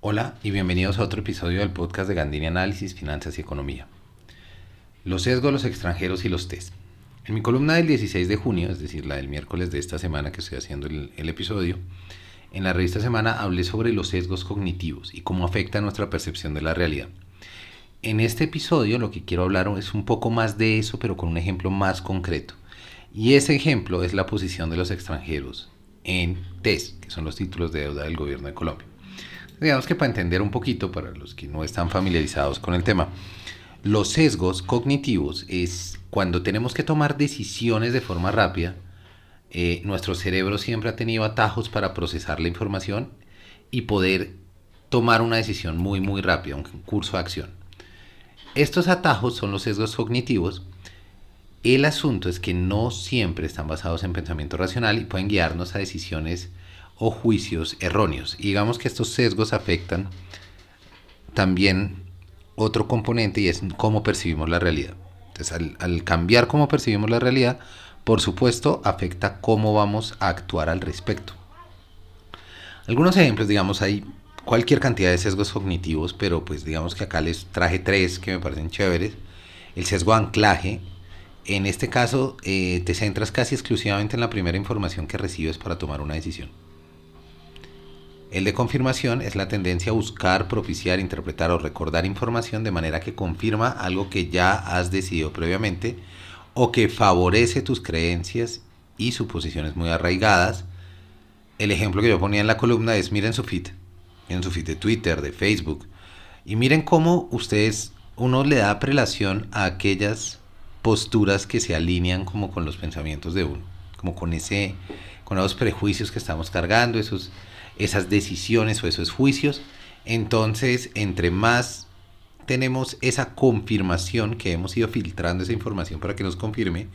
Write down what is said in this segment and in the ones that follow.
Hola y bienvenidos a otro episodio del podcast de Gandini Análisis, Finanzas y Economía. Los sesgos, los extranjeros y los test. En mi columna del 16 de junio, es decir, la del miércoles de esta semana que estoy haciendo el, el episodio, en la revista Semana hablé sobre los sesgos cognitivos y cómo afecta nuestra percepción de la realidad. En este episodio lo que quiero hablar es un poco más de eso, pero con un ejemplo más concreto. Y ese ejemplo es la posición de los extranjeros en TES, que son los títulos de deuda del gobierno de Colombia. Digamos que para entender un poquito, para los que no están familiarizados con el tema, los sesgos cognitivos es cuando tenemos que tomar decisiones de forma rápida, eh, nuestro cerebro siempre ha tenido atajos para procesar la información y poder tomar una decisión muy, muy rápida, un curso de acción. Estos atajos son los sesgos cognitivos. El asunto es que no siempre están basados en pensamiento racional y pueden guiarnos a decisiones o juicios erróneos. Y digamos que estos sesgos afectan también otro componente y es cómo percibimos la realidad. Entonces, al, cambiar cómo percibimos la realidad, por supuesto, afecta cómo vamos a actuar al respecto. Algunos ejemplos, digamos, hay cualquier cantidad de sesgos cognitivos, pero pues digamos que acá les traje tres que me parecen chéveres. El sesgo anclaje, en este caso eh, te centras casi exclusivamente en la primera información que recibes para tomar una decisión. El de confirmación es la tendencia a buscar, propiciar, interpretar o recordar información de manera que confirma algo que ya has decidido previamente o que favorece tus creencias y suposiciones muy arraigadas. El ejemplo que yo ponía en la columna es miren su feed, en su feed de Twitter, de Facebook, y miren cómo ustedes, uno le da prelación a aquellas posturas que se alinean como con los pensamientos de uno, como con ese, con esos prejuicios que estamos cargando, esos esas decisiones o esos juicios. Entonces, entre más tenemos esa confirmación que hemos ido filtrando esa información para que nos confirme,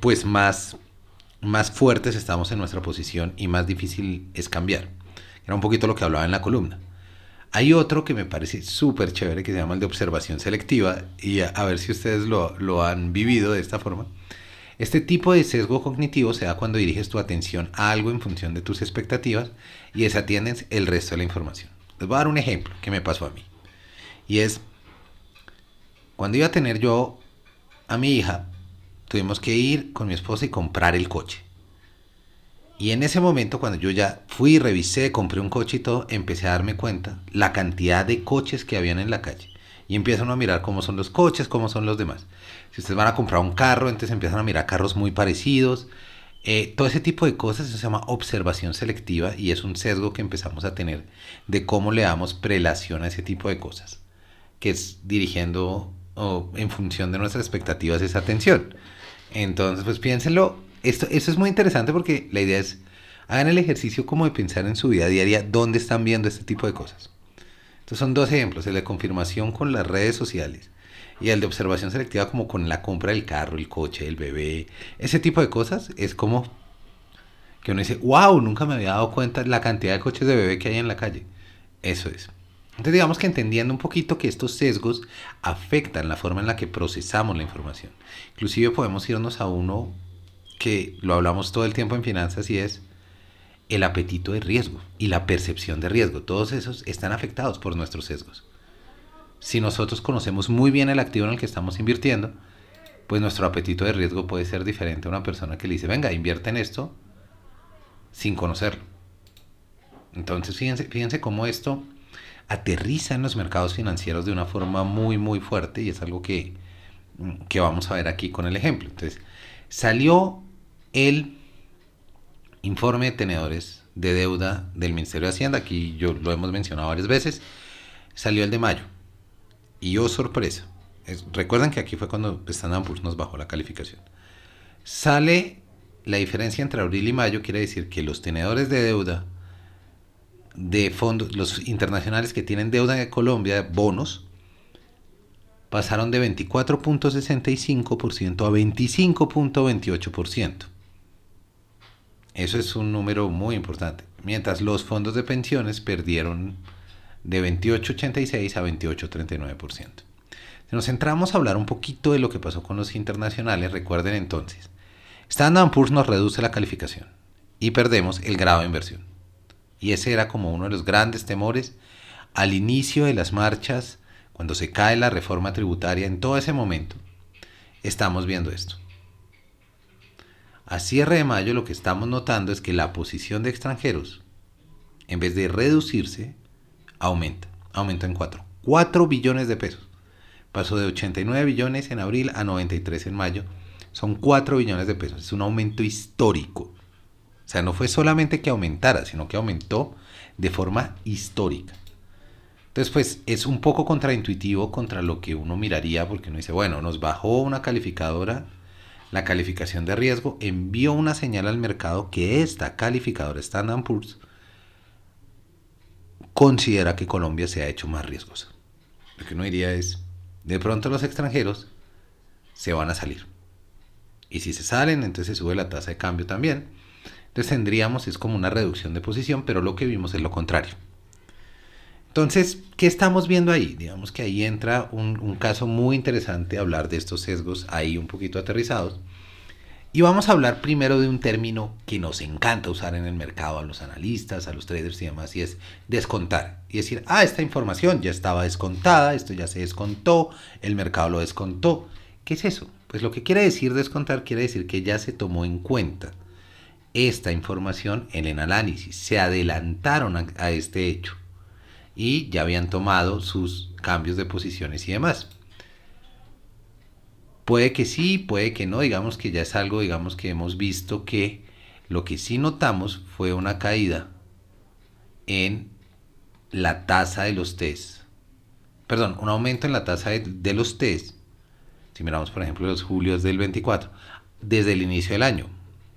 pues más, más fuertes estamos en nuestra posición y más difícil es cambiar. Era un poquito lo que hablaba en la columna. Hay otro que me parece súper chévere que se llama el de observación selectiva y a, ver si ustedes lo, lo han vivido de esta forma este tipo de sesgo cognitivo se da cuando diriges tu atención a algo en función de tus expectativas y desatiendes el resto de la información. Les voy a dar un ejemplo que me pasó a mí. Y es, cuando iba a tener yo a mi hija, tuvimos que ir con mi esposa y comprar el coche. Y en ese momento, cuando yo ya fui, revisé, compré un coche y todo, empecé a darme cuenta la cantidad de coches que habían en la calle. Y empiezan a mirar cómo son los coches, cómo son los demás. Si ustedes van a comprar un carro, entonces empiezan a mirar carros muy parecidos. Eh, todo ese tipo de cosas se llama observación selectiva y es un sesgo que empezamos a tener de cómo le damos prelación a ese tipo de cosas, que es dirigiendo o en función de nuestras expectativas esa atención. Entonces, pues piénsenlo, esto, es muy interesante porque la idea es, hagan el ejercicio como de pensar en su vida diaria dónde están viendo este tipo de cosas. Entonces son dos ejemplos, el de confirmación con las redes sociales y el de observación selectiva como con la compra del carro, el coche, el bebé, ese tipo de cosas es como que uno dice, wow, nunca me había dado cuenta la cantidad de coches de bebé que hay en la calle. Eso es. Entonces digamos que entendiendo un poquito que estos sesgos afectan la forma en la que procesamos la información. Inclusive podemos irnos a uno que lo hablamos todo el tiempo en finanzas y es el apetito de riesgo y la percepción de riesgo. Todos esos están afectados por nuestros sesgos si nosotros conocemos muy bien el activo en el que estamos invirtiendo, pues nuestro apetito de riesgo puede ser diferente a una persona que le dice, venga, invierte en esto sin conocerlo. Entonces, fíjense, fíjense cómo esto aterriza en los mercados financieros de una forma muy, muy fuerte y es algo que, que vamos a ver aquí con el ejemplo. Entonces, salió el informe de tenedores de deuda del Ministerio de Hacienda, aquí yo lo hemos mencionado varias veces, salió el de mayo. Y oh sorpresa, recuerden que aquí fue cuando Standard Poor's nos bajó la calificación. Sale la diferencia entre abril y mayo, quiere decir que los tenedores de deuda de fondos, los internacionales que tienen deuda en Colombia, bonos, pasaron de 24.65% a 25.28%. Eso es un número muy importante. Mientras los fondos de pensiones perdieron de 28,86 a 28,39%. Si nos centramos a hablar un poquito de lo que pasó con los internacionales, recuerden entonces, Standard Poor's nos reduce la calificación y perdemos el grado de inversión. Y ese era como uno de los grandes temores al inicio de las marchas, cuando se cae la reforma tributaria, en todo ese momento, estamos viendo esto. A cierre de mayo lo que estamos notando es que la posición de extranjeros, en vez de reducirse, aumenta. Aumenta en 4. 4 billones de pesos. Pasó de 89 billones en abril a 93 en mayo. Son 4 billones de pesos. Es un aumento histórico. O sea, no fue solamente que aumentara, sino que aumentó de forma histórica. Entonces, pues es un poco contraintuitivo contra lo que uno miraría, porque uno dice, bueno, nos bajó una calificadora la calificación de riesgo envió una señal al mercado que esta calificadora Standard Poor's considera que Colombia se ha hecho más riesgosa. Lo que uno diría es, de pronto los extranjeros se van a salir. Y si se salen, entonces sube la tasa de cambio también. Entonces tendríamos, es como una reducción de posición, pero lo que vimos es lo contrario. Entonces, ¿qué estamos viendo ahí? Digamos que ahí entra un, caso muy interesante hablar de estos sesgos ahí un poquito aterrizados. Y vamos a hablar primero de un término que nos encanta usar en el mercado a los analistas, a los traders y demás, y es descontar. Y decir, ah, esta información ya estaba descontada, esto ya se descontó, el mercado lo descontó. ¿Qué es eso? Pues lo que quiere decir descontar quiere decir que ya se tomó en cuenta esta información en el análisis, se adelantaron a este hecho y ya habían tomado sus cambios de posiciones y demás. Puede que sí, puede que no, digamos que ya es algo, digamos que hemos visto que lo que sí notamos fue una caída en la tasa de los test. Perdón, un aumento en la tasa de, los test. Si miramos, por ejemplo, los julios del 24, desde el inicio del año.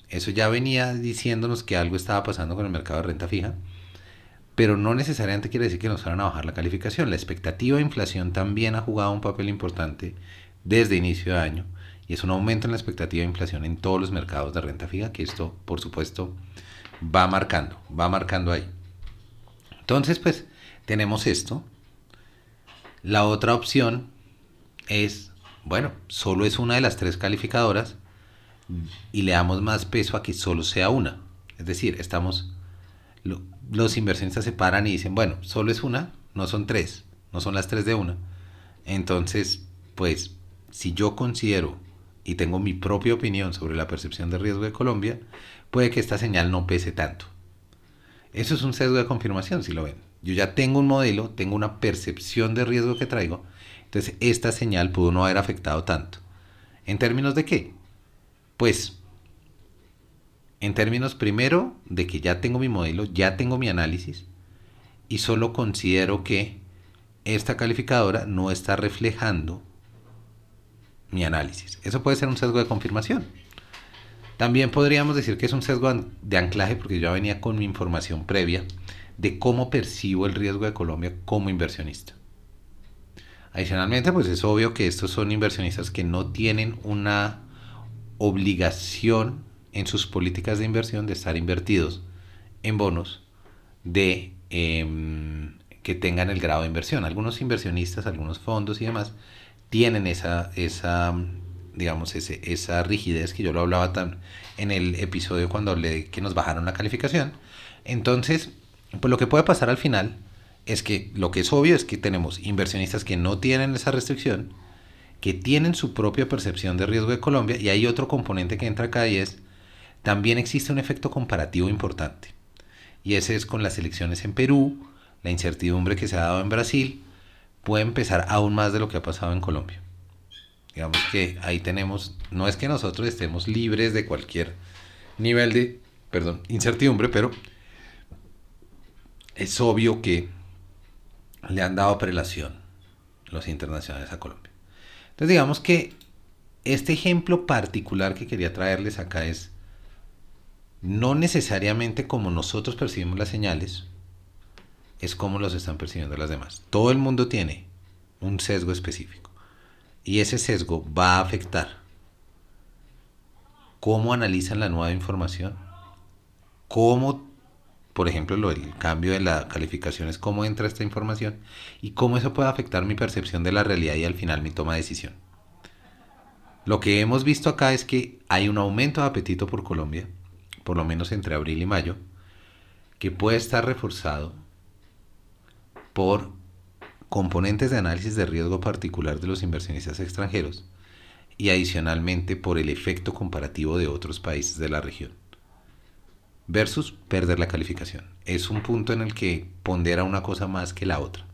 Eso ya venía diciéndonos que algo estaba pasando con el mercado de renta fija pero no necesariamente quiere decir que nos fueran a bajar la calificación. La expectativa de inflación también ha jugado un papel importante desde inicio de año y es un aumento en la expectativa de inflación en todos los mercados de renta fija que esto, por supuesto, va marcando, va marcando ahí. Entonces, pues, tenemos esto. La otra opción es, bueno, solo es una de las tres calificadoras y le damos más peso a que solo sea una. Es decir, estamos los inversionistas se paran y dicen, bueno, solo es una, no son tres, no son las tres de una. Entonces, pues, si yo considero y tengo mi propia opinión sobre la percepción de riesgo de Colombia, puede que esta señal no pese tanto. Eso es un sesgo de confirmación, si lo ven. Yo ya tengo un modelo, tengo una percepción de riesgo que traigo, entonces esta señal pudo no haber afectado tanto. ¿En términos de qué? Pues en términos primero de que ya tengo mi modelo, ya tengo mi análisis y solo considero que esta calificadora no está reflejando mi análisis. Eso puede ser un sesgo de confirmación. También podríamos decir que es un sesgo de anclaje porque yo venía con mi información previa de cómo percibo el riesgo de Colombia como inversionista. Adicionalmente, pues es obvio que estos son inversionistas que no tienen una obligación en sus políticas de inversión de estar invertidos en bonos de em, que tengan el grado de inversión. Algunos inversionistas, algunos fondos y demás tienen esa, esa digamos, ese, esa rigidez que yo lo hablaba tan en el episodio cuando hablé de que nos bajaron la calificación. Entonces, pues lo que puede pasar al final es que lo que es obvio es que tenemos inversionistas que no tienen esa restricción, que tienen su propia percepción de riesgo de Colombia y hay otro componente que entra acá y es también existe un efecto comparativo importante, y ese es con las elecciones en Perú, la incertidumbre que se ha dado en Brasil, puede empezar aún más de lo que ha pasado en Colombia. Digamos que ahí tenemos, no es que nosotros estemos libres de cualquier nivel de, perdón, incertidumbre, pero es obvio que le han dado prelación los internacionales a Colombia. Entonces digamos que este ejemplo particular que quería traerles acá es no necesariamente como nosotros percibimos las señales, es como los están percibiendo las demás. Todo el mundo tiene un sesgo específico y ese sesgo va a afectar cómo analizan la nueva información, cómo por ejemplo, lo, el cambio de la calificación es cómo entra esta información y cómo eso puede afectar mi percepción de la realidad y al final mi toma de decisión. Lo que hemos visto acá es que hay un aumento de apetito por Colombia, por lo menos entre abril y mayo, que puede estar reforzado por componentes de análisis de riesgo particular de los inversionistas extranjeros y adicionalmente por el efecto comparativo de otros países de la región versus perder la calificación. Es un punto en el que pondera una cosa más que la otra.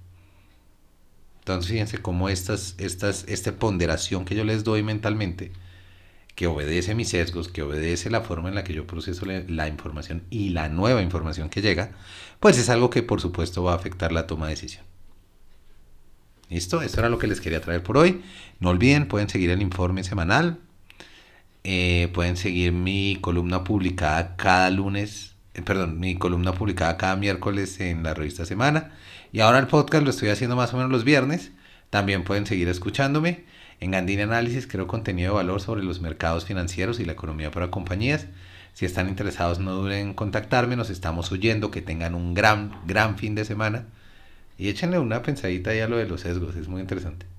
Entonces fíjense cómo estas, estas, esta ponderación que yo les doy mentalmente, que obedece mis sesgos, que obedece la forma en la que yo proceso la información y la nueva información que llega, pues es algo que por supuesto va a afectar la toma de decisión. ¿Listo? Esto era lo que les quería traer por hoy. No olviden, pueden seguir el informe semanal. Eh, pueden seguir mi columna publicada cada lunes, eh, perdón, mi columna publicada cada miércoles en la revista Semana. Y ahora el podcast lo estoy haciendo más o menos los viernes. También pueden seguir escuchándome. En Gandini Análisis creo contenido de valor sobre los mercados financieros y la economía para compañías. Si están interesados, no duden en contactarme. Nos estamos oyendo. Que tengan un gran, gran fin de semana. Y échenle una pensadita ahí a lo de los sesgos. Es muy interesante.